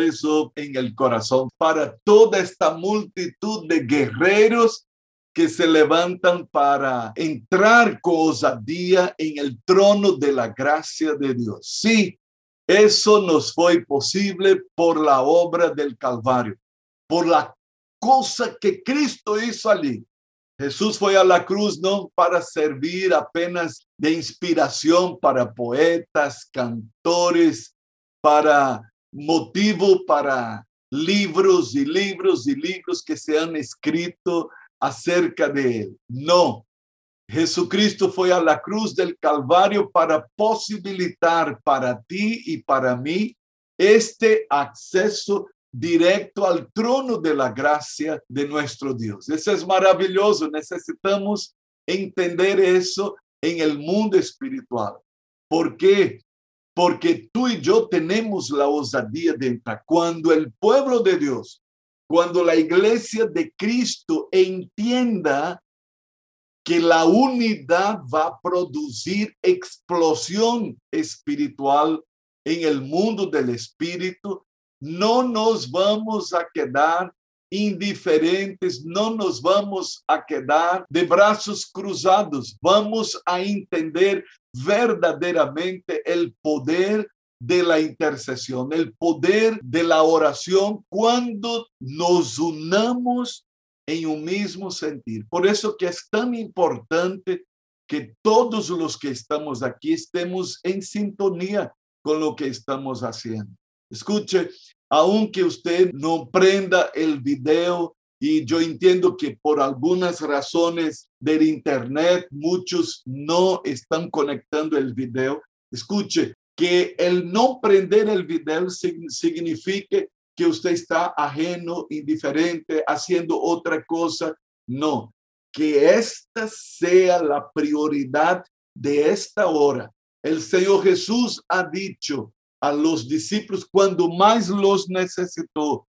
eso en el corazón para toda esta multitud de guerreros que se levantan para entrar con osadía en el trono de la gracia de Dios. Sí, eso nos fue posible por la obra del Calvario, por la cosa que Cristo hizo allí. Jesús fue a la cruz no para servir apenas de inspiración para poetas, cantores, para motivo para libros y libros y libros que se han escrito acerca de él. No, Jesucristo fue a la cruz del Calvario para posibilitar para ti y para mí este acceso directo al trono de la gracia de nuestro Dios. Eso es maravilloso. Necesitamos entender eso en el mundo espiritual. ¿Por qué? Porque tú y yo tenemos la osadía de entrar. Cuando el pueblo de Dios cuando la iglesia de Cristo entienda que la unidad va a producir explosión espiritual en el mundo del espíritu, no nos vamos a quedar indiferentes, no nos vamos a quedar de brazos cruzados, vamos a entender verdaderamente el poder de la intercesión, el poder de la oración cuando nos unamos en un mismo sentir. Por eso que es tan importante que todos los que estamos aquí estemos en sintonía con lo que estamos haciendo. Escuche, aunque usted no prenda el video y yo entiendo que por algunas razones del internet muchos no están conectando el video. Escuche, que el no prender el video signifique que usted está ajeno, indiferente, haciendo otra cosa. No, que esta sea la prioridad de esta hora. El Señor Jesús ha dicho a los discípulos cuando más los necesitó,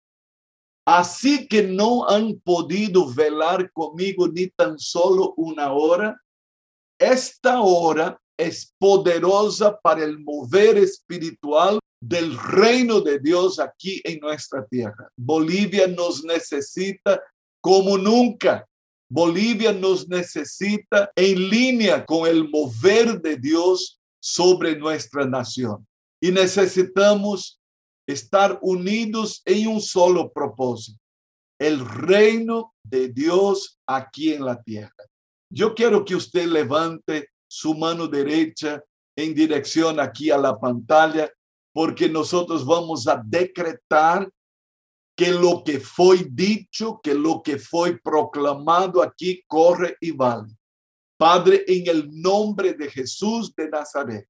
así que no han podido velar conmigo ni tan solo una hora, esta hora es poderosa para el mover espiritual del reino de Dios aquí en nuestra tierra. Bolivia nos necesita como nunca. Bolivia nos necesita en línea con el mover de Dios sobre nuestra nación. Y necesitamos estar unidos en un solo propósito, el reino de Dios aquí en la tierra. Yo quiero que usted levante su mano derecha en dirección aquí a la pantalla, porque nosotros vamos a decretar que lo que fue dicho, que lo que fue proclamado aquí corre y vale. Padre, en el nombre de Jesús de Nazaret,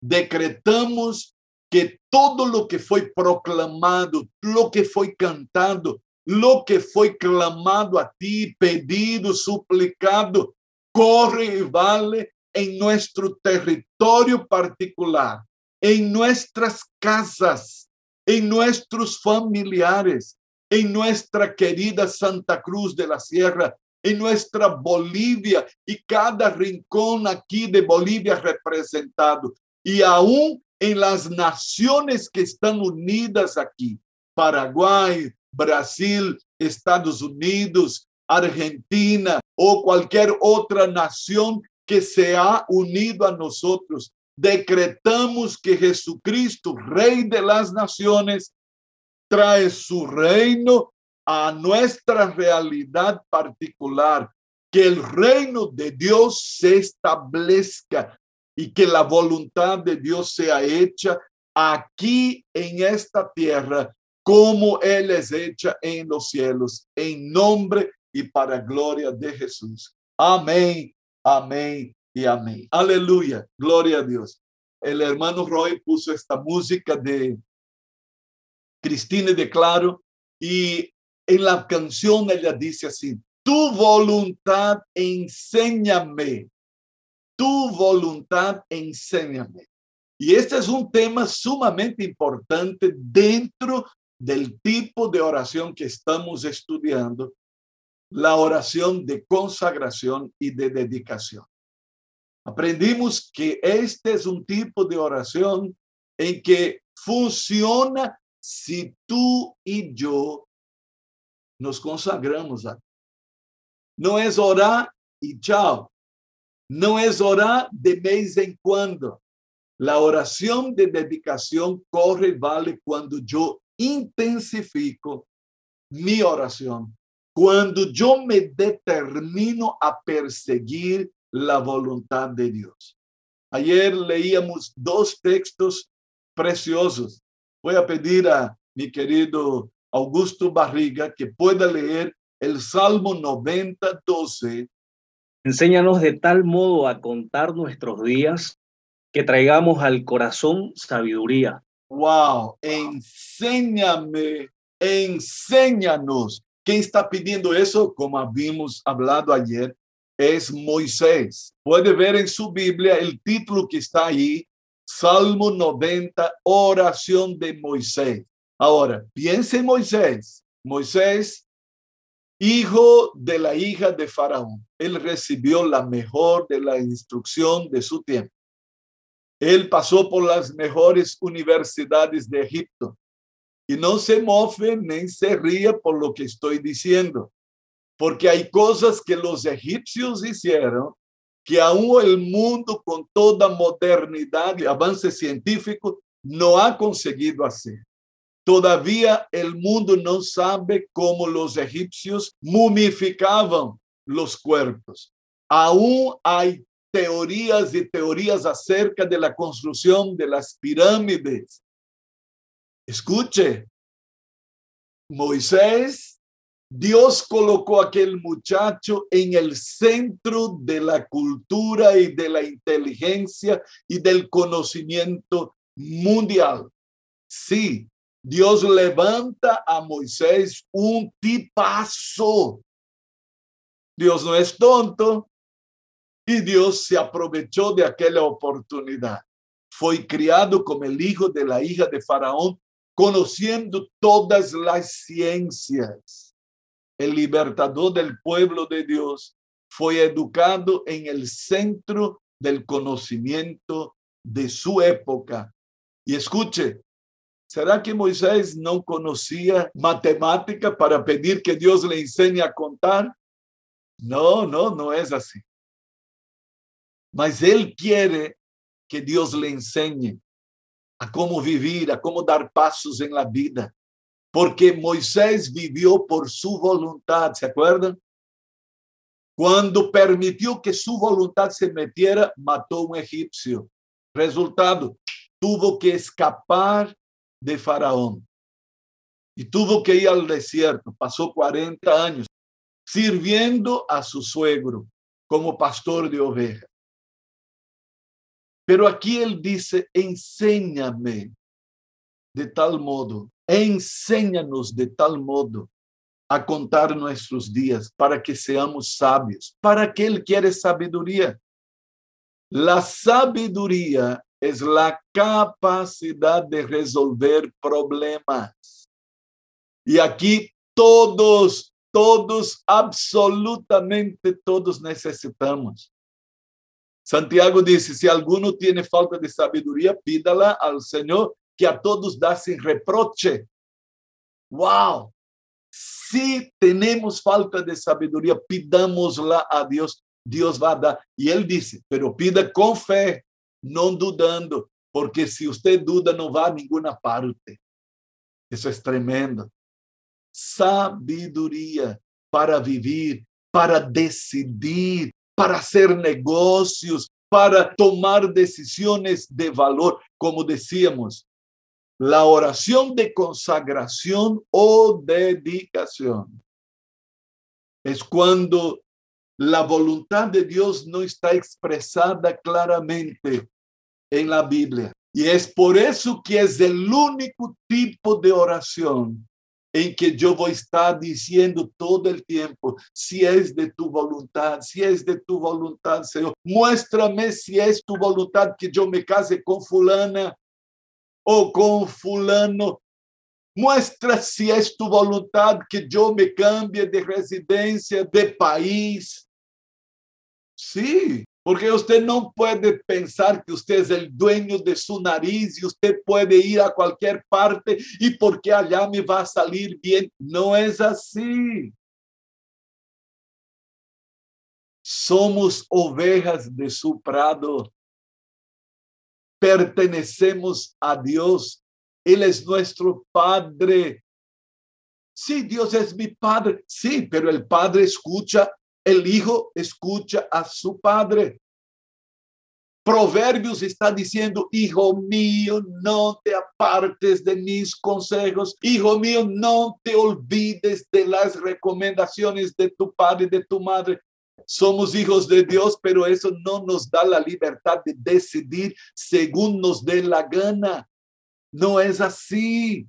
decretamos que todo lo que fue proclamado, lo que fue cantado, lo que fue clamado a ti, pedido, suplicado, corre y vale en nuestro territorio particular, en nuestras casas, en nuestros familiares, en nuestra querida Santa Cruz de la Sierra, en nuestra Bolivia y cada rincón aquí de Bolivia representado, y aún en las naciones que están unidas aquí, Paraguay, Brasil, Estados Unidos, Argentina o cualquier otra nación que se ha unido a nosotros. Decretamos que Jesucristo, Rey de las Naciones, trae su reino a nuestra realidad particular, que el reino de Dios se establezca y que la voluntad de Dios sea hecha aquí en esta tierra como Él es hecha en los cielos, en nombre y para gloria de Jesús. Amén Amén y amén. Aleluya. Gloria a Dios. El hermano Roy puso esta música de Cristina de Claro y en la canción ella dice así, tu voluntad enséñame, tu voluntad enséñame. Y este es un tema sumamente importante dentro del tipo de oración que estamos estudiando la oración de consagración y de dedicación. Aprendimos que este es un tipo de oración en que funciona si tú y yo nos consagramos a No es orar y chao. No es orar de vez en cuando. La oración de dedicación corre vale cuando yo intensifico mi oración, cuando yo me determino a perseguir la voluntad de Dios. Ayer leíamos dos textos preciosos. Voy a pedir a mi querido Augusto Barriga que pueda leer el Salmo 90, 12. Enséñanos de tal modo a contar nuestros días que traigamos al corazón sabiduría. Wow, enséñame, enséñanos. ¿Quién está pidiendo eso? Como habíamos hablado ayer, es Moisés. Puede ver en su Biblia el título que está ahí, Salmo 90, oración de Moisés. Ahora, piense en Moisés. Moisés, hijo de la hija de Faraón. Él recibió la mejor de la instrucción de su tiempo. Él pasó por las mejores universidades de Egipto. Y no se mofe ni se ríe por lo que estoy diciendo, porque hay cosas que los egipcios hicieron que aún el mundo con toda modernidad y avance científico no ha conseguido hacer. Todavía el mundo no sabe cómo los egipcios mumificaban los cuerpos. Aún hay teorías y teorías acerca de la construcción de las pirámides. Escuche, Moisés, Dios colocó a aquel muchacho en el centro de la cultura y de la inteligencia y del conocimiento mundial. Sí, Dios levanta a Moisés un tipazo. Dios no es tonto, y Dios se aprovechó de aquella oportunidad. Fue criado como el hijo de la hija de Faraón, conociendo todas las ciencias. El libertador del pueblo de Dios fue educado en el centro del conocimiento de su época. Y escuche, ¿será que Moisés no conocía matemática para pedir que Dios le enseñe a contar? No, no, no es así. mas ele quiere que Deus lhe ensine a como vivir, a como dar passos em la vida. Porque Moisés viveu por sua vontade, ¿se acuerdan? Quando permitiu que sua vontade se metiera, matou um egípcio. Resultado, tuvo que escapar de Faraón. E tuvo que ir ao deserto. Passou 40 anos sirviendo a su suegro como pastor de ovejas. Pero aquí él dice, enséñame de tal modo, enséñanos de tal modo a contar nuestros días para que seamos sabios. ¿Para qué él quiere sabiduría? La sabiduría es la capacidad de resolver problemas. Y aquí todos, todos, absolutamente todos necesitamos. Santiago disse: se alguno tiene falta de sabedoria, pídala al Senhor, que a todos dá sem reproche. Uau! Se temos falta de sabedoria, pidamos-la a Deus, Deus vai dar. E ele disse: pero pida com fé, não dudando, porque se você duda, não vai a nenhuma parte. Isso é tremendo. Sabedoria para viver, para decidir, para hacer negocios, para tomar decisiones de valor, como decíamos. La oración de consagración o dedicación es cuando la voluntad de Dios no está expresada claramente en la Biblia. Y es por eso que es el único tipo de oración en que yo voy a estar diciendo todo el tiempo, si es de tu voluntad, si es de tu voluntad, Señor, muéstrame si es tu voluntad que yo me case con fulana o con fulano. Muestra si es tu voluntad que yo me cambie de residencia, de país. Sí, Porque usted no puede pensar que usted es el dueño de su nariz y usted puede ir a cualquier parte y porque allá me va a salir bien. No es así. Somos ovejas de su prado. Pertenecemos a Dios. Él es nuestro Padre. Sí, Dios es mi Padre. Sí, pero el Padre escucha el hijo escucha a su padre. Proverbios está diciendo, hijo mío, no te apartes de mis consejos. Hijo mío, no te olvides de las recomendaciones de tu padre y de tu madre. Somos hijos de Dios, pero eso no nos da la libertad de decidir según nos dé la gana. No es así.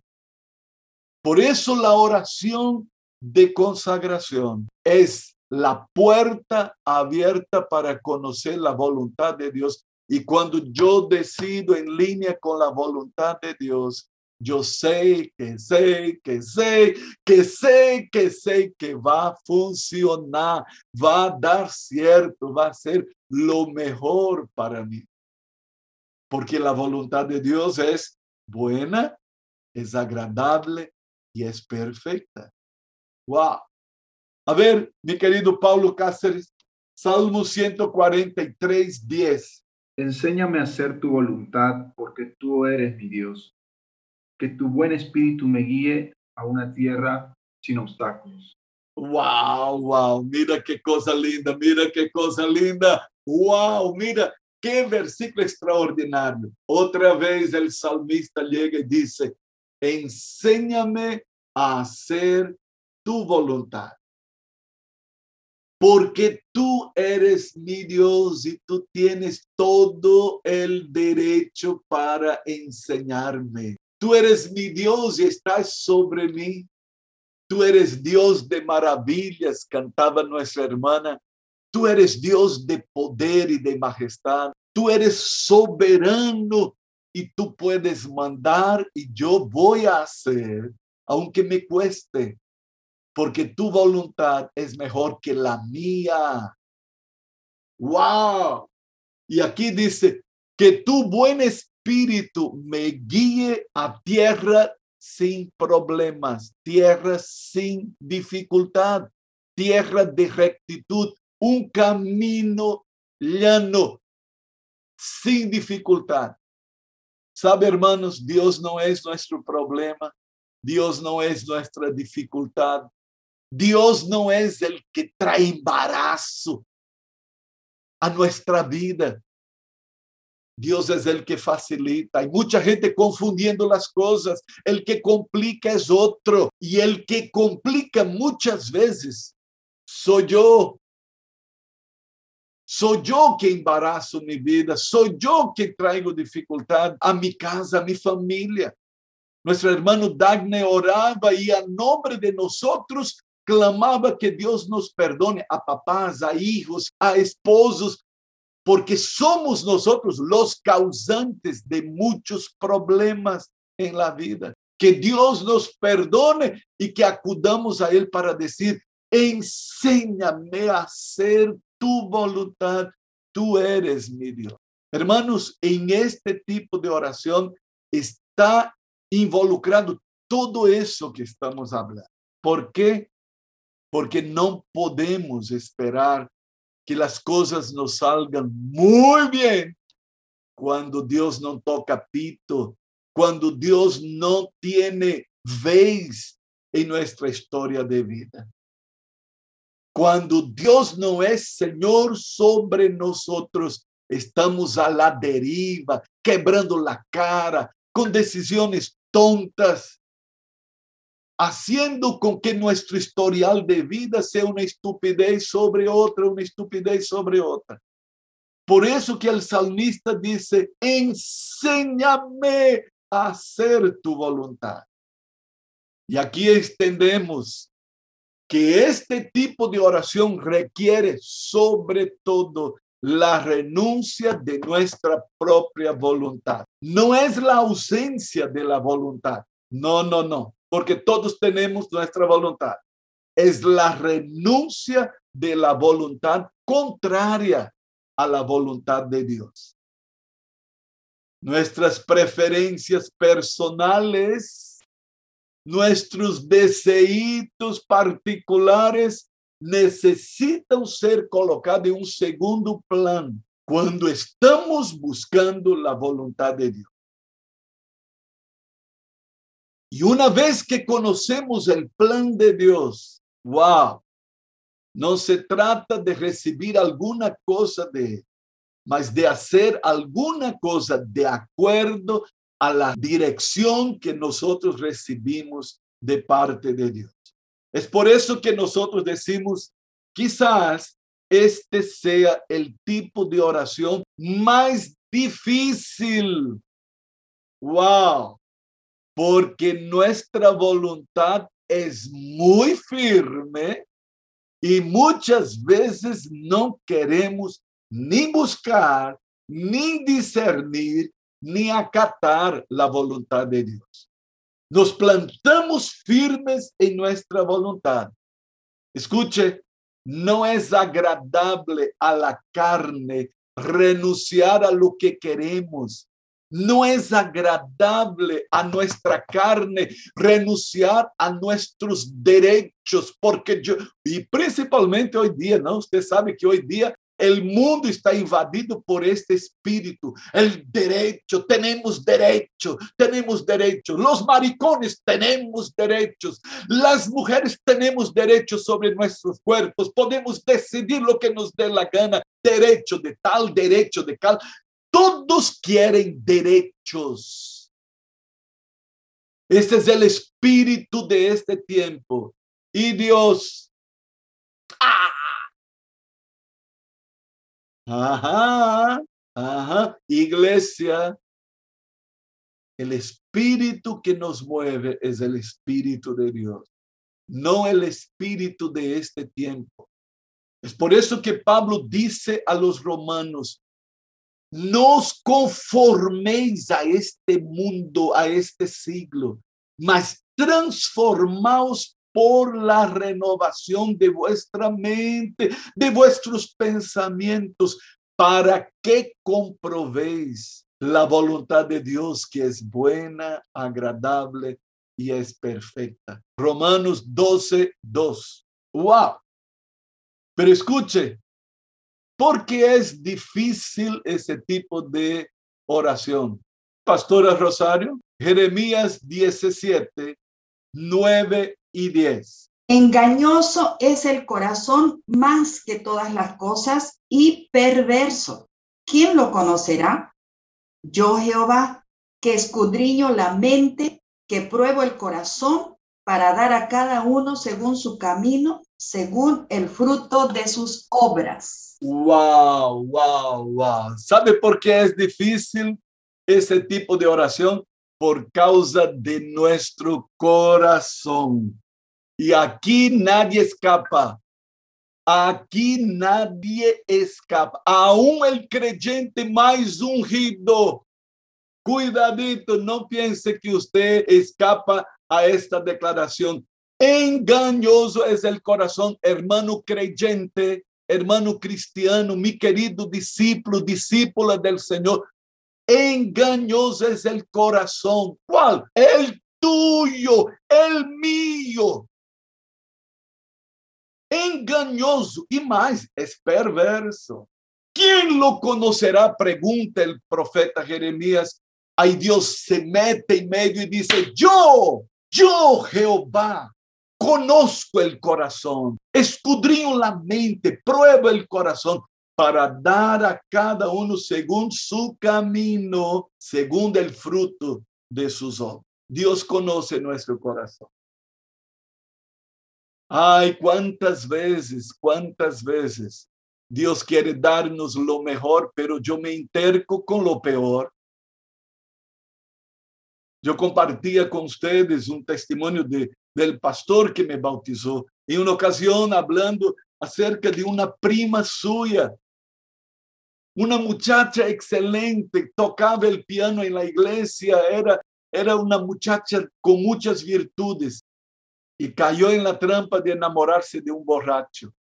Por eso la oración de consagración es la puerta abierta para conocer la voluntad de Dios. Y cuando yo decido en línea con la voluntad de Dios, yo sé que sé, que sé, que sé, que sé que va a funcionar, va a dar cierto, va a ser lo mejor para mí. Porque la voluntad de Dios es buena, es agradable y es perfecta. Wow. A ver, mi querido Paulo Cáceres, Salmo 143, 10. Enséñame a hacer tu voluntad, porque tú eres mi Dios. Que tu buen espíritu me guíe a una tierra sin obstáculos. Wow, wow, mira qué cosa linda, mira qué cosa linda. Wow, mira qué versículo extraordinario. Otra vez el salmista llega y dice, enséñame a hacer tu voluntad porque tú eres mi Dios y tú tienes todo el derecho para enseñarme. Tú eres mi Dios y estás sobre mí. Tú eres Dios de maravillas, cantaba nuestra hermana. Tú eres Dios de poder y de majestad. Tú eres soberano y tú puedes mandar y yo voy a hacer, aunque me cueste, porque tu voluntad es mejor que la mía. ¡Wow! Y aquí dice, que tu buen espíritu me guíe a tierra sin problemas, tierra sin dificultad, tierra de rectitud, un camino llano, sin dificultad. Sabe, hermanos, Dios no es nuestro problema, Dios no es nuestra dificultad, Dios no es el que trae embarazo a nuestra vida. Dios es el que facilita. Hay mucha gente confundiendo las cosas. El que complica es otro. Y el que complica muchas veces soy yo. Soy yo que embarazo mi vida. Soy yo que traigo dificultad a mi casa, a mi familia. Nuestro hermano Dagne oraba y a nombre de nosotros clamaba que Dios nos perdone a papás, a hijos, a esposos, porque somos nosotros los causantes de muchos problemas en la vida. Que Dios nos perdone y que acudamos a Él para decir, enséñame a hacer tu voluntad, tú eres mi Dios. Hermanos, en este tipo de oración está involucrado todo eso que estamos hablando. ¿Por qué? Porque no podemos esperar que las cosas nos salgan muy bien cuando Dios no toca pito, cuando Dios no tiene vez en nuestra historia de vida. Cuando Dios no es Señor sobre nosotros, estamos a la deriva, quebrando la cara, con decisiones tontas, haciendo con que nuestro historial de vida sea una estupidez sobre otra, una estupidez sobre otra. Por eso que el salmista dice, enséñame a hacer tu voluntad. Y aquí extendemos que este tipo de oración requiere sobre todo la renuncia de nuestra propia voluntad. No es la ausencia de la voluntad. No, no, no porque todos tenemos nuestra voluntad. Es la renuncia de la voluntad contraria a la voluntad de Dios. Nuestras preferencias personales, nuestros deseos particulares necesitan ser colocados en un segundo plano cuando estamos buscando la voluntad de Dios. Y una vez que conocemos el plan de Dios, wow, no se trata de recibir alguna cosa de él, mas de hacer alguna cosa de acuerdo a la dirección que nosotros recibimos de parte de Dios. Es por eso que nosotros decimos, quizás este sea el tipo de oración más difícil. Wow, porque nuestra voluntad es muy firme y muchas veces no queremos ni buscar, ni discernir, ni acatar la voluntad de Dios. Nos plantamos firmes en nuestra voluntad. Escuche, no es agradable a la carne renunciar a lo que queremos. No es agradable a nuestra carne renunciar a nuestros derechos, porque yo, y principalmente hoy día, ¿no? Usted sabe que hoy día el mundo está invadido por este espíritu. El derecho, tenemos derecho, tenemos derecho. Los maricones tenemos derechos. Las mujeres tenemos derechos sobre nuestros cuerpos. Podemos decidir lo que nos dé la gana. Derecho de tal, derecho de tal. Todos quieren derechos. Este es el espíritu de este tiempo. Y Dios, ¡ah! Ajá, ajá, iglesia. El espíritu que nos mueve es el espíritu de Dios, no el espíritu de este tiempo. Es por eso que Pablo dice a los romanos, no os conforméis a este mundo, a este siglo, mas transformaos por la renovación de vuestra mente, de vuestros pensamientos, para que comprobéis la voluntad de Dios que es buena, agradable y es perfecta. Romanos 12, 2. ¡Wow! Pero escuche, ¿por qué es difícil ese tipo de oración? Pastora Rosario, Jeremías 17, 9 y 10. Engañoso es el corazón más que todas las cosas y perverso. ¿Quién lo conocerá? Yo Jehová, que escudriño la mente, que pruebo el corazón para dar a cada uno según su camino, según el fruto de sus obras. Wow, wow, wow. ¿Sabe por qué es difícil ese tipo de oración? por causa de nuestro corazón. Y aquí nadie escapa. Aquí nadie escapa. Aún el creyente más ungido. Cuidadito, no piense que usted escapa a esta declaración. Engañoso es el corazón, hermano creyente, hermano cristiano, mi querido discípulo, discípula del Señor. Engañoso es el corazón. ¿Cuál? El tuyo, el mío. Engañoso y más es perverso. ¿Quién lo conocerá? Pregunta el profeta Jeremías. Ahí Dios se mete en medio y dice, yo, yo Jehová, conozco el corazón, escudriño la mente, pruebo el corazón para dar a cada uno según su camino, según el fruto de sus obras. Dios conoce nuestro corazón. Ay, cuántas veces, cuántas veces Dios quiere darnos lo mejor, pero yo me interco con lo peor. Yo compartía con ustedes un testimonio de, del pastor que me bautizó en una ocasión hablando acerca de una prima suya una muchacha excelente, tocaba el piano en la iglesia, era, era una muchacha con muchas virtudes y cayó en la trampa de enamorarse de un borracho.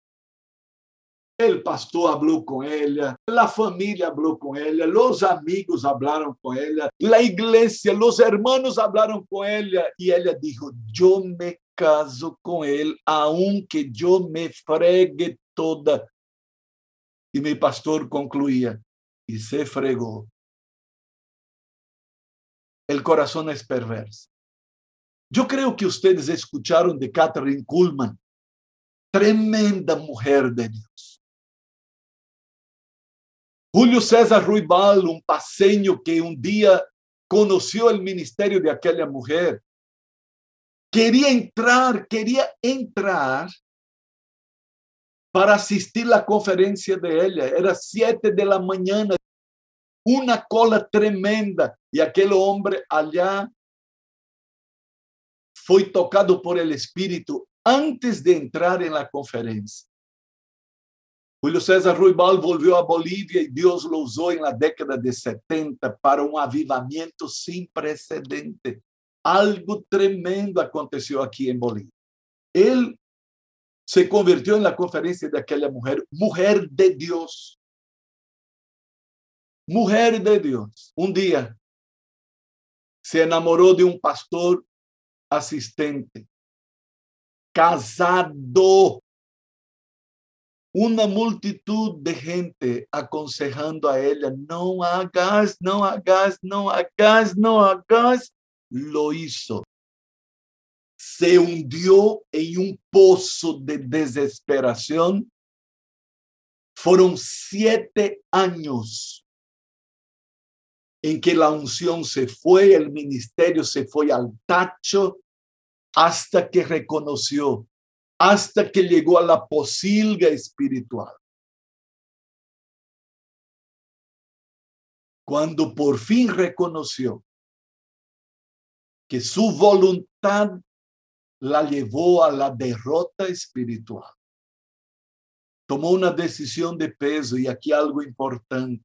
El pastor habló con ella, la familia habló con ella, los amigos hablaron con ella, la iglesia, los hermanos hablaron con ella y ella dijo, yo me caso con él, aunque yo me fregue toda. Y mi pastor concluía, y se fregó. El corazón es perverso. Yo creo que ustedes escucharon de Catherine Kuhlman, tremenda mujer de Dios. Julio César Ruibal, un paseño que un día conoció el ministerio de aquella mujer, quería entrar, quería entrar para asistir la conferencia de ella. Era siete de la mañana, una cola tremenda y aquel hombre allá fue tocado por el Espíritu antes de entrar en la conferencia. Julio César Ruibal volvió a Bolivia y Dios lo usó en la década de 70 para un avivamiento sin precedente. Algo tremendo aconteció aquí en Bolivia. Él se convirtió en la conferencia de aquella mujer, mujer de Dios. Mujer de Dios. Un día se enamoró de un pastor asistente, casado una multitud de gente aconsejando a ella, no hagas, no hagas, no hagas, no hagas, lo hizo. Se hundió en un pozo de desesperación. Fueron siete años en que la unción se fue, el ministerio se fue al tacho, hasta que reconoció hasta que llegó a la posilga espiritual. Cuando por fin reconoció que su voluntad la llevó a la derrota espiritual, tomó una decisión de peso y aquí algo importante.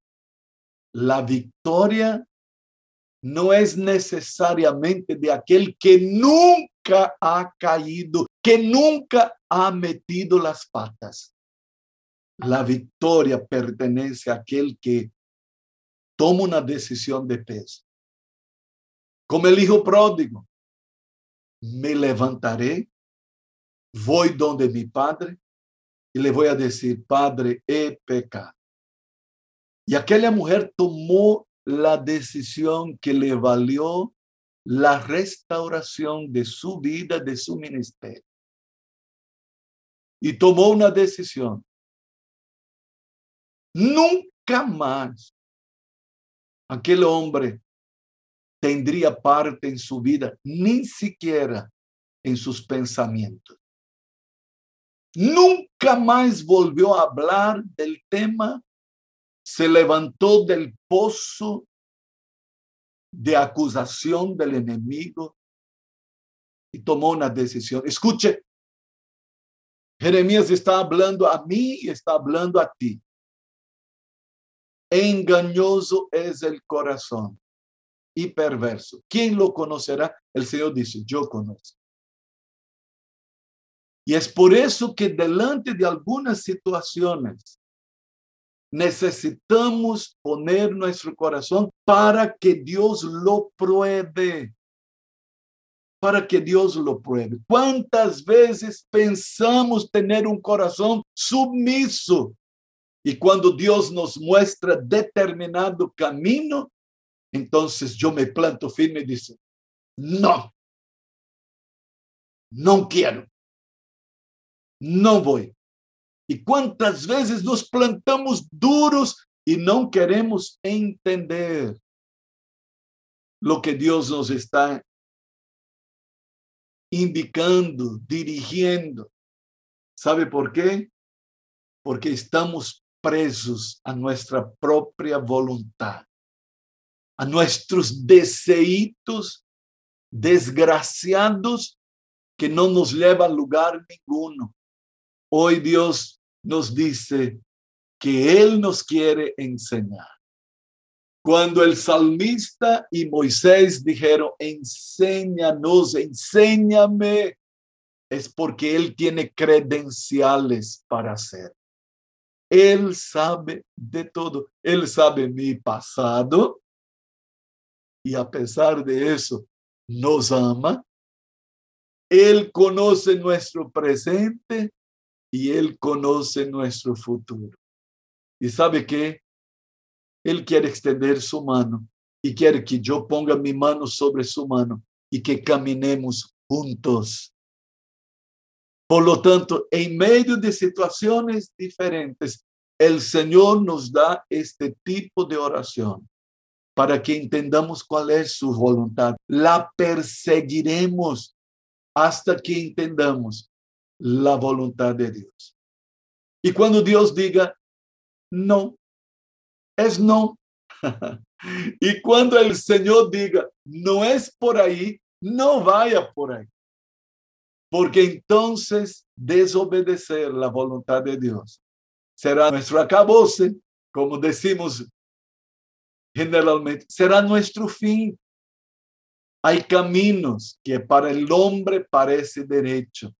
La victoria no es necesariamente de aquel que nunca ha caído que nunca ha metido las patas. La victoria pertenece a aquel que toma una decisión de peso. Como el hijo pródigo, me levantaré, voy donde mi padre y le voy a decir, Padre, he pecado. Y aquella mujer tomó la decisión que le valió la restauración de su vida, de su ministerio y tomó una decisión. Nunca más aquel hombre tendría parte en su vida, ni siquiera en sus pensamientos. Nunca más volvió a hablar del tema, se levantó del pozo de acusación del enemigo y tomó una decisión. Escuche, Jeremías está hablando a mí y está hablando a ti. Engañoso es el corazón y perverso. ¿Quién lo conocerá? El Señor dice, yo conozco. Y es por eso que delante de algunas situaciones necesitamos poner nuestro corazón para que Dios lo pruebe para que Dios lo pruebe. ¿Cuántas veces pensamos tener un corazón sumiso? Y cuando Dios nos muestra determinado camino, entonces yo me planto firme y dice, no, no quiero, no voy. ¿Y cuántas veces nos plantamos duros y no queremos entender lo que Dios nos está indicando, dirigiendo. ¿Sabe por qué? Porque estamos presos a nuestra propia voluntad, a nuestros deseitos desgraciados que no nos llevan a lugar ninguno. Hoy Dios nos dice que Él nos quiere enseñar. Cuando el salmista y Moisés dijeron, enséñanos, enséñame, es porque él tiene credenciales para hacer. Él sabe de todo. Él sabe mi pasado y a pesar de eso nos ama. Él conoce nuestro presente y Él conoce nuestro futuro. Y sabe que Él quiere extender su mano y quiere que yo ponga mi mano sobre su mano y que caminemos juntos. Por lo tanto, en medio de situaciones diferentes, el Señor nos da este tipo de oración para que entendamos cuál es su voluntad. La perseguiremos hasta que entendamos la voluntad de Dios. Y cuando Dios diga no, es no. y cuando el Señor diga no es por ahí, no vaya por ahí. Porque entonces desobedecer la voluntad de Dios será nuestro acabose, como decimos generalmente, será nuestro fin. Hay caminos que para el hombre parece derecho,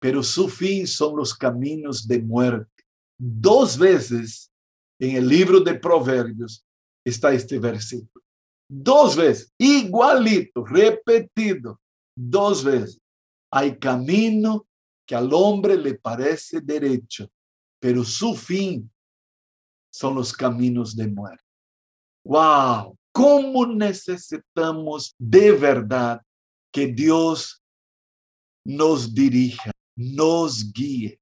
pero su fin son los caminos de muerte. Dos veces en el libro de Proverbios está este versículo. Dos veces, igualito, repetido, dos veces. Hay camino que al hombre le parece derecho, pero su fin son los caminos de muerte. ¡Wow! ¿Cómo necesitamos de verdad que Dios nos dirija, nos guíe,